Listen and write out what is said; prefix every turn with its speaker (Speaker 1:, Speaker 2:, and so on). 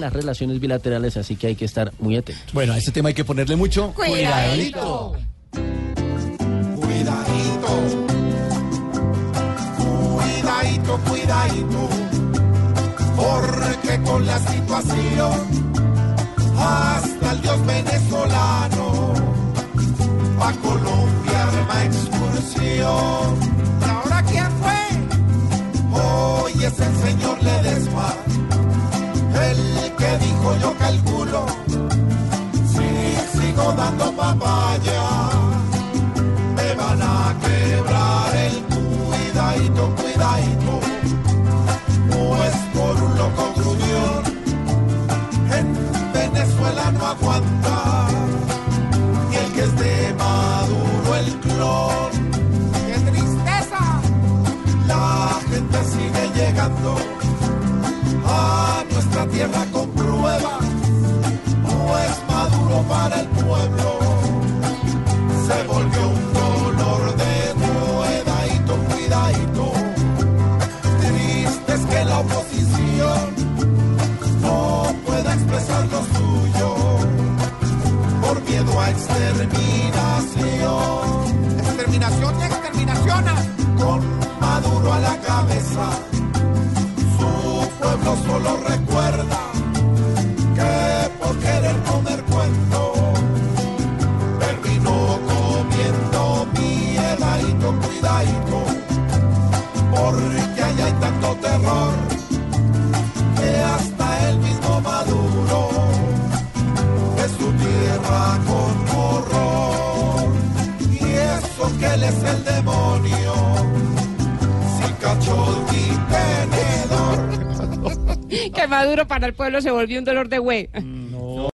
Speaker 1: las relaciones bilaterales, así que hay que estar muy atentos.
Speaker 2: Bueno, a este tema hay que ponerle mucho
Speaker 3: Cuidadito.
Speaker 4: Cuidadito, cuidadito, cuidadito, porque con la situación hasta el dios venezolano a Colombia arma excursión. ¿Y ahora quién fue? Hoy es el señor Ledesma, dijo yo calculo, si sigo dando papaya me van a quebrar el cuidadito, cuidadito. Pues por un loco gruñón en Venezuela no aguanta. Y el que es de Maduro el clon. ¡Qué tristeza! La gente sigue llegando tierra con pruebas. Pues Maduro para el pueblo se volvió un dolor de cuidadito, cuidadito. Triste es que la oposición no pueda expresar lo suyo por miedo a exterminación. Porque allá hay tanto terror que hasta el mismo Maduro es su tierra con horror. Y eso que él es el demonio, sin cachón ni tenedor.
Speaker 3: Que Maduro para el pueblo se volvió un dolor de güey.